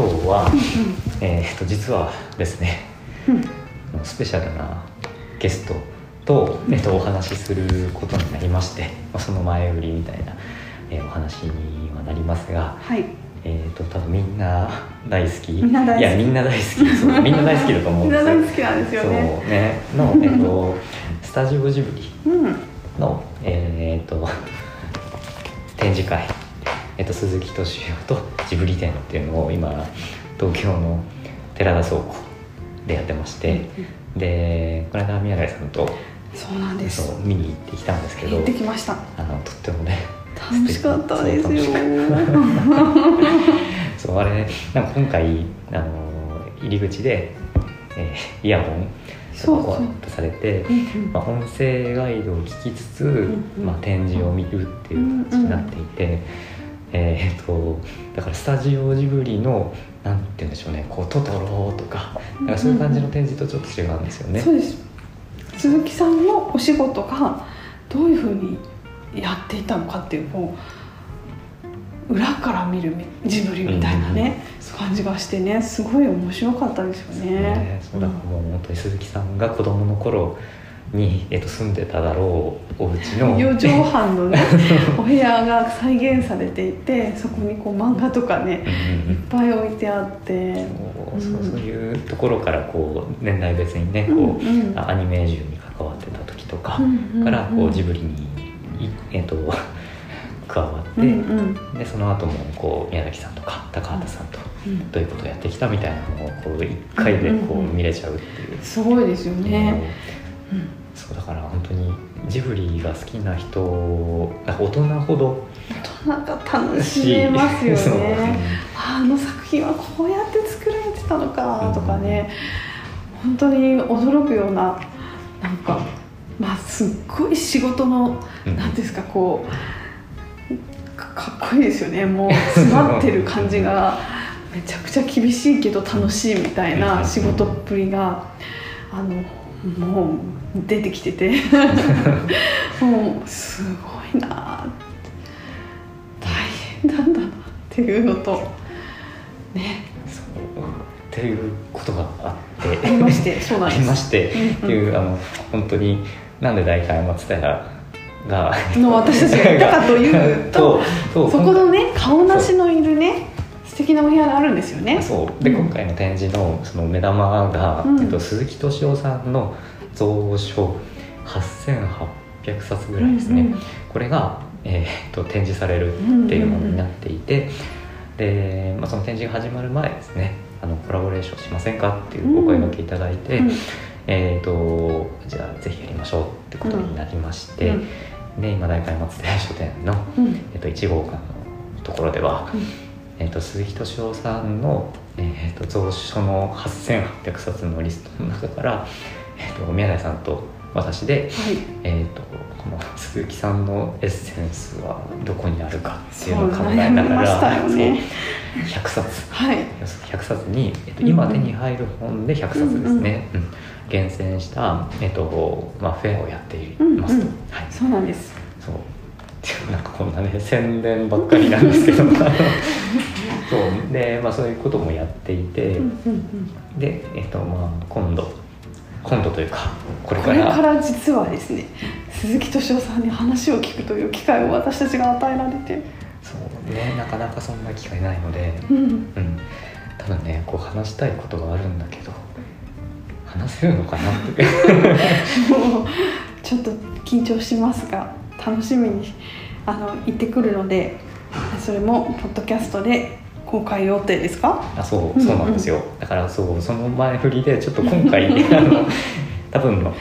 今日は、えー、と実はですね、うん。スペシャルなゲストと、えっとお話しすることになりまして、まあ、その前売りみたいな、えーお話にはなりますが、はい。えー、と多分みんな大好き。みんな大好き。いやみんな大好き。そう みんな大好きだと思うみんんですよ。な大好きなんですよね。そうね。の、えっとスタジオジブリうん。の、えー、と展示会、えっと鈴木敏夫とジブリ展っていうのを今東京の寺田倉庫でやってまして、でこの間宮台さんとそうなんです。見に行ってきたんですけど行ってきました。あのとってもね楽しかったですよ。そうあれなんか今回あの入り口で、えーイヤホンそうそうとかこ出されて、うんうん。まあ、音声ガイドを聞きつつ、んうん。まあ、展示を見るっていう形になっていて、えーっとだからスタジオジブリのなんて言うんでしょうねこうトトロとかなんかそういう感じの展示とちょっと違うんですよね。そうです鈴木さんのお仕事がどういうふうにやっていたのかっていうこう裏から見るジブリみたいなね、感じがしてねすごい面白かったですよね。ねそうだからもう本当に鈴木さんが子供の頃に、えっと、住んでただろうお家の。四畳半のね お部屋が再現されていてそこにこう漫画とかねうんいっぱい置いてあって。そうそういうところからこう年代別にねこう、うん。うんあアニメージュに関わってた時とかからこううんジブリに、いえっと 加わって、うんうん。でその後もこう宮崎さんとか高畑さんとうん。どういうことをやってきたみたいなのをこう一回でこう見れちゃうっていう。すごいですよね。うんそうだから本当にジブリが好きな人大人ほどなんか楽しめますよね。あの作品はこうやって作られてたのかとかね、本当に驚くようななんかまあすっごい仕事のうん。ですかこうかかっこいいですよね。もう詰まってる感じがめちゃくちゃ厳しいけど楽しいみたいな仕事っぷりがあのもう出てきてて。もうすごいな大変なんだなっていうのと。ね。そうっていうことがあって。ありましてそうなんあです。りまして、うんうん。っていうあの本当になんで大会松田屋が。の私たちがいたかというと そこのね顔なしのいるね素敵なお部屋があるんですよね。そう。でうん。今回の展示のその目玉が、うん。えっと、鈴木敏夫さんの蔵書8800冊ぐらいですね、うんうん。これが、えーっと展示されるっていうものになっていて、で、まあ、その展示が始まる前ですね。あのコラボレーションしませんかっていうお声掛けいただいて、うん。えー、とじゃあぜひやりましょうってことになりまして、うん。で今大会松田屋書店の、うん。えー、と1号館のところでは、えー、と鈴木敏夫さんの、えー、と蔵書の8800冊のリストの中から、えー、と宮台さんと私で、はい。えー、とこの鈴木さんのエッセンスはどこにあるかっていうのを考えながらよね。そう100冊。はい。100冊に、えっと、うん今手に入る本で100冊ですね、うん厳選した、えっとまあ、フェアをやっていますと、うんうん。はい、そうなんです。そうなんかこんなね宣伝ばっかりなんですけど。そう。で、まあ、そういうこともやっていて、で、えっとまあ、今度。今度というかこれこから。れから実はですね鈴木敏夫さんに話を聞くという機会を私たちが与えられて。そうねなかなかそんな機会ないので、うん。うん、ただねこう話したいことがあるんだけど話せるのかなって。もうちょっと緊張しますが楽しみにあの行ってくるのでそれもポッドキャストで公開予定ですか？あそううんそうなんですよ、だからそうその前振りでちょっと今回 あの多分の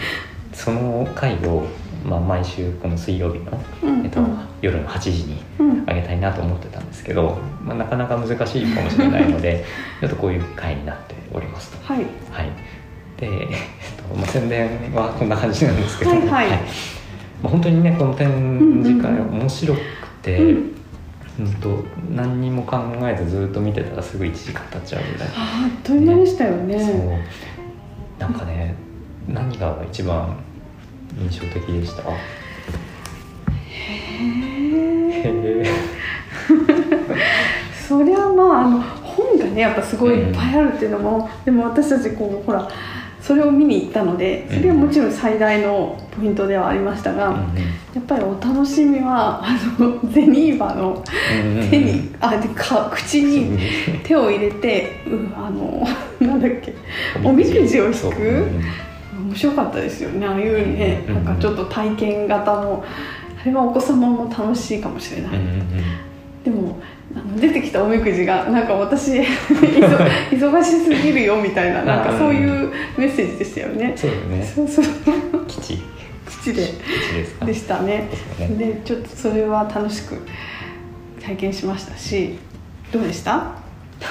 その回を、まあ、毎週この水曜日の、うんえっと、夜の8時にうん。あげたいなと思ってたんですけど、まあ、なかなか難しいかもしれないので ちょっとこういう回になっておりますと。はい。はい。で、えっとまあ、宣伝はこんな感じなんですけど、はいはい。まあ、本当にねこの展示会うんうんうん面白くて、うん。うんと何にも考えずずっと見てたらすぐ1時間経っちゃうぐらい、ああっという間でしたよね。そう。なんかね何が一番印象的でした？へへええ そりゃまああの本がねねやっぱすごいいっぱいあるっていうのも、でも私たちこうほらそれを見に行ったのでそれはもちろん最大のポイントではありましたが、やっぱりお楽しみはあの ゼニーバの手に、あでか口に手を入れて、うん、あの なんだっけおみくじ。を引く、面白かったですよねああいうね、なんかちょっと体験型のあれはお子様も楽しいかもしれない、でもあの出てきたおみくじがなんか私 忙しすぎるよみたいななんかそういうメッセージでしたよね。そうね。そうそう。基地。基地ででしたね。で、ね、ちょっとそれは楽しく体験しましたし、どうでした？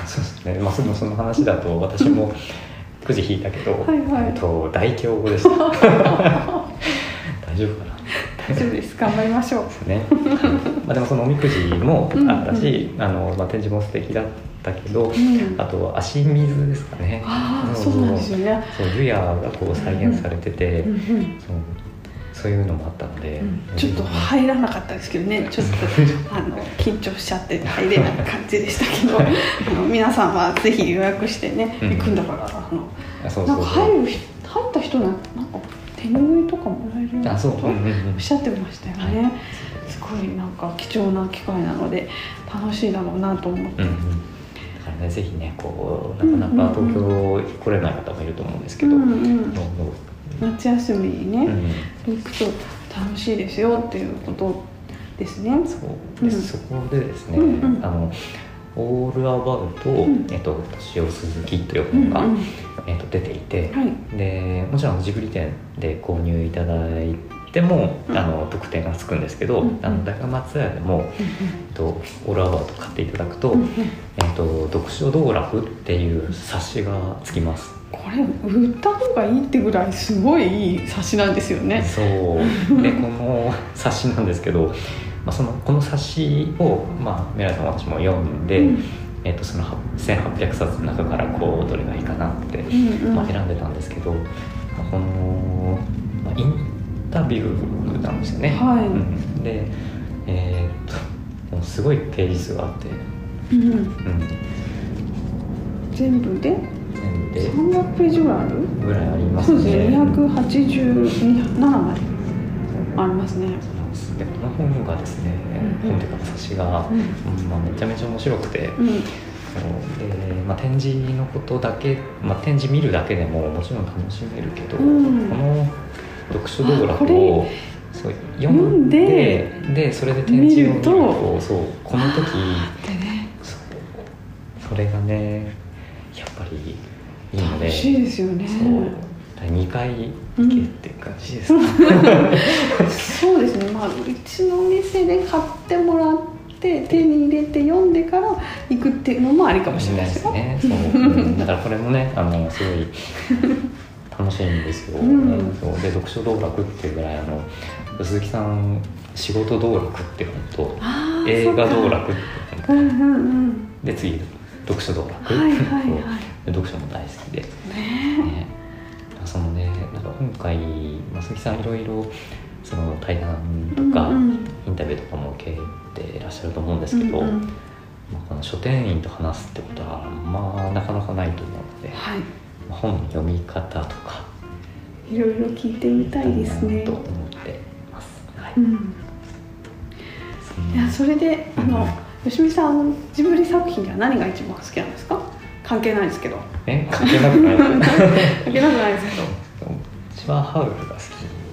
そうですね。まあそのその話だと私もくじ引いたけど、はいはい、と大凶語でした。大丈夫かな？大丈夫です。頑張りましょう。ですね、まあでもそのおみくじもあったし、うんうん、あのまあ、展示も素敵だったけど、うん、あと足水ですかね。あそうなんですよね。そう湯屋がこう再現されてて、うんうん、そうそういうのもあったので、うん、ちょっと入らなかったですけどねちょっとあの緊張しちゃって入れない感じでしたけど皆さんはぜひ予約してね、行くんだからあのなんか入る入った人なんか手拭いとかもらえるとおっしゃってましたよね、はい、すごいなんか貴重な機会なので楽しいだろうなと思って。うんうん。ね、ぜひねこうなかなか東京来れない方もいると思うんですけど、うんうん、夏休みにね、うん、行くと楽しいですよっていうことですね。そうです、うん、そこでですね、うんうん、あのオールアバウト、うん、えっと、年を鈴木という本が、うんうん、えっと、出ていて、はい、でもちろんジブリ店で購入いただいても、うん、あの特典がつくんですけど、うん、あの高松屋でも、うん、えっと、オールアバウト買っていただくと,、えっと「読書道楽」っていう冊子がつきます。これ売った方がいいってぐらいすごいいい冊子なんですよね。そう。でこの冊子なんですけどまあ、そのこの冊子を、まあ、メラさん私も読んで、うん、えー、とその1800冊の中からこうどれがいいかなって、うんうん、まあ、選んでたんですけど、まあ、この、まあ、インタビューなんですよね。はい。うん、で、えー、とすごいページ数があって、うんうん、全部で？全部で300ページぐらいある？ぐらいありますね。そうですね。287枚ありますね。でこの本がですね、本というか冊子が、まあ、めちゃめちゃ面白くて、でまあ、展示のことだけ、まあ、展示見るだけでももちろん楽しめるけど、この読書道楽をそう読んででそれで展示を見るとそうこの時、ね、そそれがねやっぱりいいので楽しいですよね2回行けって感じですか、うん、そうですね。まあうちの店で買ってもらって手に入れて読んでから行くっていうのもありかもしれないですねそう、う。ん、だからこれもねあのすごい 楽しいんですよ、うん、そう。で読書道楽っていうぐらいあの鈴木さん仕事道楽って本と映画道楽って本、うんうんうん、で次読書道楽、はいはいはい、読書も大好きで、ねねそのねなんか今回鈴木さんいろいろその対談とか、インタビューとかも受けていらっしゃると思うんですけど、うんうん、まあ、この書店員と話すってことはまあなかなかないと思うので、はい、本読み方とかいろいろ聞いてみたいですね。と思ってます。はい、うん、いやそれであの、吉見さんジブリ作品では何が一番好きなんですか？関係ないですけど。え？関係なくない？関係なくないですけど一番ハウルが好き。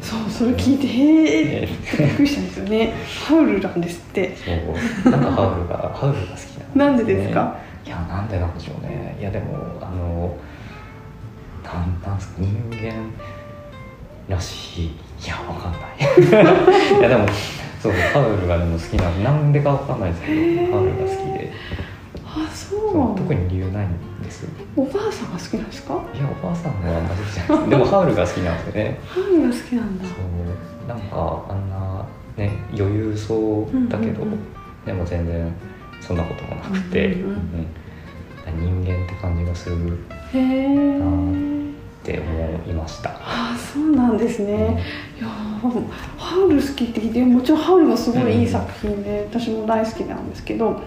そうそれ聞いてへえびっくりしたんですよね。ハウルなんですって。そう。なんかハウルがハウルが好きなん、ね、なんでですか？いやなんでなんでしょうね。いやでもあのなんなんすか人間らしい。いやわかんない。いやでもそうハウルがでも好きななんでかわかんないですけどハウルが好きで。あそう特に理由ないんですおばあさんが好きなんですか？いやおばあさんはあんまり好きじゃない。でもハウルが好きなんですよね。ハウルが好きなんだ。そうなんかあんなね余裕そうだけど、うんうんうん、でも全然そんなこともなくて、うんうんうん、人間って感じがするなって思いました。ああそうなんですね、うん、いやハウル好きって聞いてもちろんハウルもすごいいい作品で、うん、私も大好きなんですけど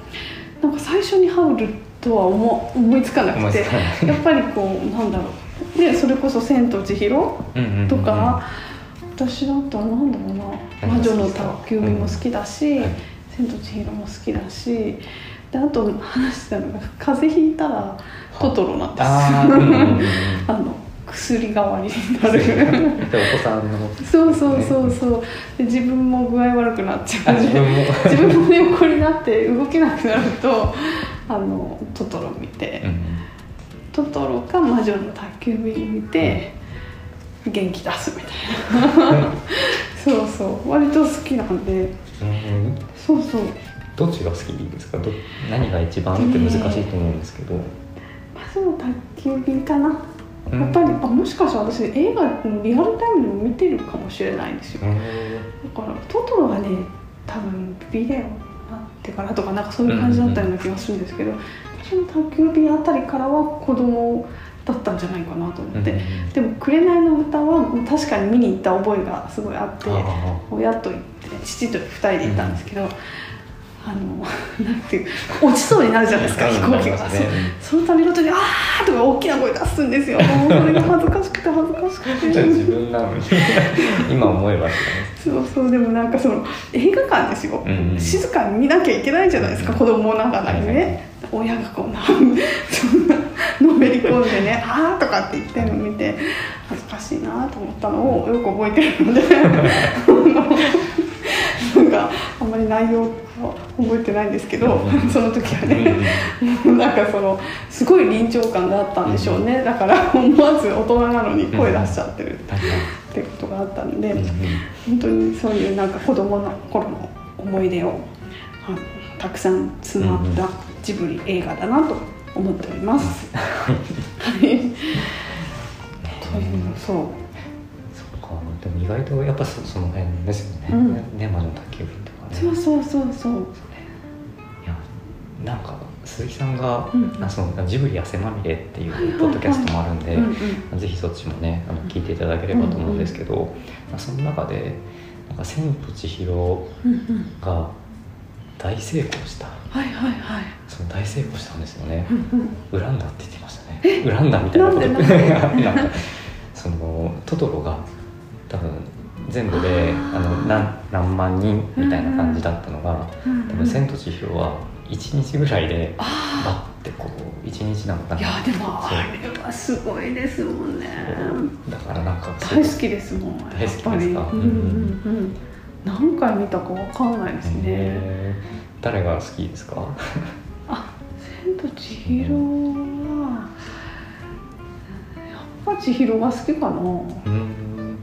なんか最初にハウルととは思思いつかなくてやっぱりこうなんだろう。でそれこそ「千と千尋」とか、私だったらなんだろうな「魔女の宅急便」も好きだしはい「千と千尋」も好きだしであと話してたのが「風邪ひいたらトトロ」なんですあの薬代わりになる。でお子さんのそうそうそうそう。で自分も具合悪くなっちゃう。あ自分も。自分も横になって動けなくなるとあのトトロ見て、うん。トトロか魔女の宅急便見て、元気出すみたいな。そうそう。割と好きなんで。うん。そうそう。どっちが好きですか？ど何が一番って難しいと思うんですけど、魔女の宅急便かな、うんやっぱりあもしかしたら私映画のリアルタイムでも見てるかもしれないんですよ、うん。だからトトロがね多分ビデオになってからとかなんかそういう感じだったような気がするんですけど私の宅急便あたりからは子供だったんじゃないかなと思って、うんでも「紅の歌」は確かに見に行った覚えがすごいあってあ親と行って父と2人で行ったんですけど、あのなんていう落ちそうになるじゃないですかうん飛行機が、ね。その度ごとに「あー!」とか大きな声出すんですよ。もうそれが恥ずかしくて。恥ずかしくて自分なのに今思えばってそうそうでもなんかその映画館ですよ、うんうん。静かに見なきゃいけないじゃないですか、子供ながらにね、はいはい。はい親がこんなそんなのめり込んでね「あー」とかって言ってるの見て恥ずかしいなと思ったのをよく覚えてるので。なんかあんまり内容は覚えてないんですけど、うん。その時は感ね、なんかそのすごい臨場感があったんでしょうね、だから 思わず大人なのに声出しちゃってる。ってことがあったんで、本当にそういうなんか子供の頃の思い出をたくさん詰まったジブリ映画だなと思っております。はい。そう。そっか。でも意外とやっぱそその辺ですよね、うん。ね魔女の宅急そうそうそうそう。いやなんか鈴木さんが、うん。あそのジブリ汗まみれっていうポッドキャストもあるんで、うんうん。ぜひそっちもねあの聞いていただければと思うんですけど、まあ、その中で「なんか千と千尋うんうん。」が大成功した。はいはいはい。その大成功したんですよね。うんうん。恨んだって言ってましたね。恨んだみたいなこと。なん かそのトトロが多分全部であの何何万人みたいな感じだったのが、うん多分「千と千尋」は1日ぐらいでバあッてこう1日なのかあ。ないやでもあれはすごいですもんね。だからなんか大好きですもん。大好きですか？うんうんうん。何回見たかわかんないですね。誰が好きですか？あ、千と千尋は。やっぱ千尋が好きかな。うん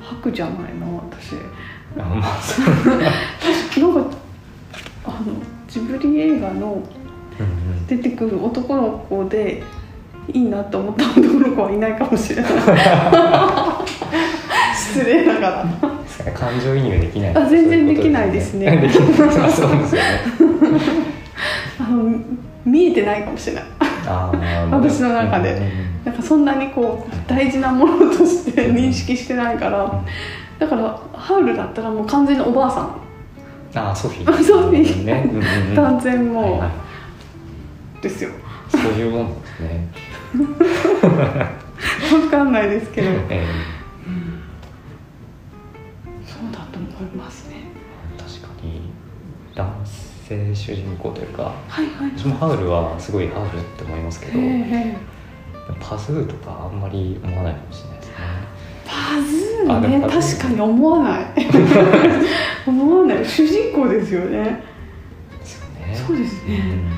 白じゃないな、私。あまあそうなんか。あの、ジブリ映画の出てくる男の子で。いいなと思った男の子はいないかもしれない。失礼ながら。感情移入できないあ全然できないですねできないそうですよね あの、見えてないかもしれない。あー私の中でなんかそんなにこう大事なものとして認識してないから、だからハウルだったらもう完全におばあさん、あーソフィー。ソフィー。ね、うんうんうん。断然もう、はいはい。ですよ。そういうもんですね、分かんないですけど。えそうだと思いますね。ー確かに。男性主人公というか。はいはい。私もハウルはすごいハウルって思いますけど。へえパズーとかあんまり思わないかもしれないですね確かに思わない。思わない。主人公ですよね。ね。そうですね。ん。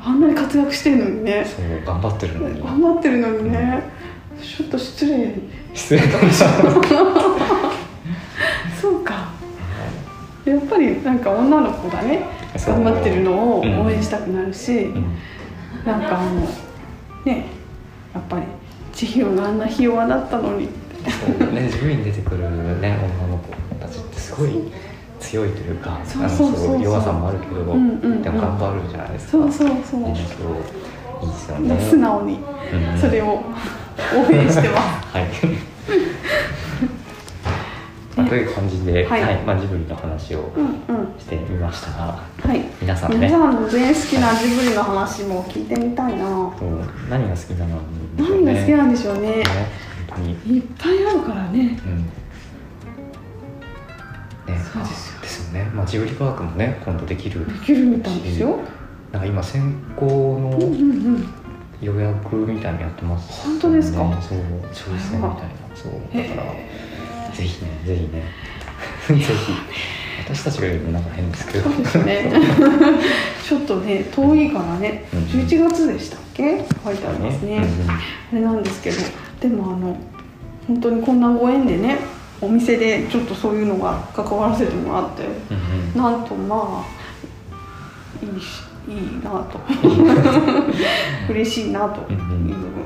あんなに活躍してるのにね。そう頑張ってるのに。頑張ってるのにね。ちょっと失礼失礼かもしれない。そうか。やっぱりなんか女の子がね頑張ってるのをうん応援したくなるし、うん。なんかもうねやっぱり千尋があんなひ弱だったのにそうねジブリに出てくるね女の子たちってすごい強いというかそ弱さもあるけど、んうんうん。でも頑張るじゃないですか。そうそうそう、ねそういいですよね。素直にうん。それを応援してます。はい。まあという感じで、はい。まあ、ジブリの話をうんうん。してみまましたがはい。皆さんね。皆さんの全好きなジブリの話も聞いてみたいな。そう何が好きなの？何が好きなんでしょうね。ねに。いっぱいあるからね。うん。ねそうですよ。ですよね、まあ、ジブリパークもね今度できるできるみたいですよ。なんか今先行の予約みたいにやってます、本当ですか？そう抽選みたいな。そう。だからへぜひねぜひね。ぜひ。私たちが言うのなんか変ですけど。そうですね。ちょっとね遠いからね。うん。11月でしたっけ？書いてありますね、うんうん。あれなんですけどでもあの本当にこんなご縁でねお店でちょっとそういうのが関わらせてもらってうんうん。なんとまあいいしいいなと。嬉しいなとい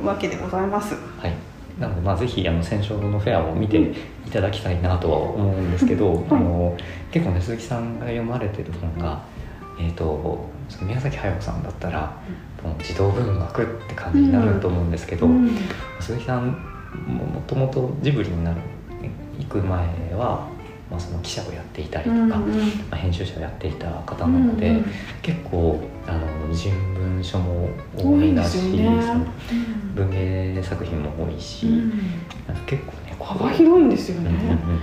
うわけでございます。はい、なので、まあ、ぜひあの戦勝のフェアを見ていただきたいなとは思うんですけど、あの結構ね鈴木さんが読まれてる本が、えー、とその宮崎駿さんだったら、もう児童文学って感じになると思うんですけど、うん。鈴木さんももともとジブリになる行く前は、まあ、その記者をやっていたりとか、うんまあ、編集者をやっていた方なので、うん結構あの人文書も多いで多いだし、ね。その文芸作品も多いし、うん。結構ね幅広いんですよね、うんうんうんうん。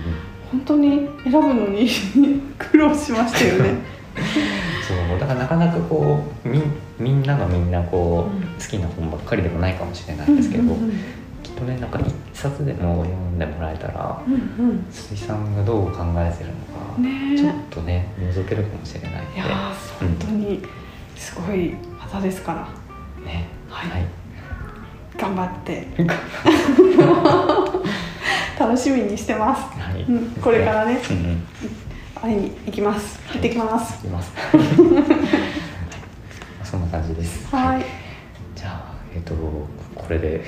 本当に選ぶのに 苦労しましたよね。そうだからなかなかこうみんみんながみんなこう、うん。好きな本ばっかりでもないかもしれないんですけど、きっとねなんか一冊でも読んでもらえたらうんうん。鈴木さんがどう考えてるのか、ね。えちょっとね覗けるかもしれないので。いやー本当にすごい方ですから。ね。はい。はい。頑張って。楽しみにしてます。はい。うん。これからね。うんうん会いに行きます。行ってきます。います。は いそんな感じです。はい、じゃあえっ、とこれで。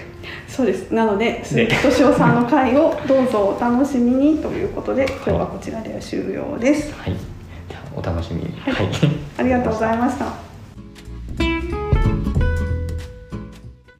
そうです。なので鈴木敏夫さんの回をどうぞお楽しみにということで今日はこちらで終了です。はい。お楽しみに。はい。はい。ありがとうございました。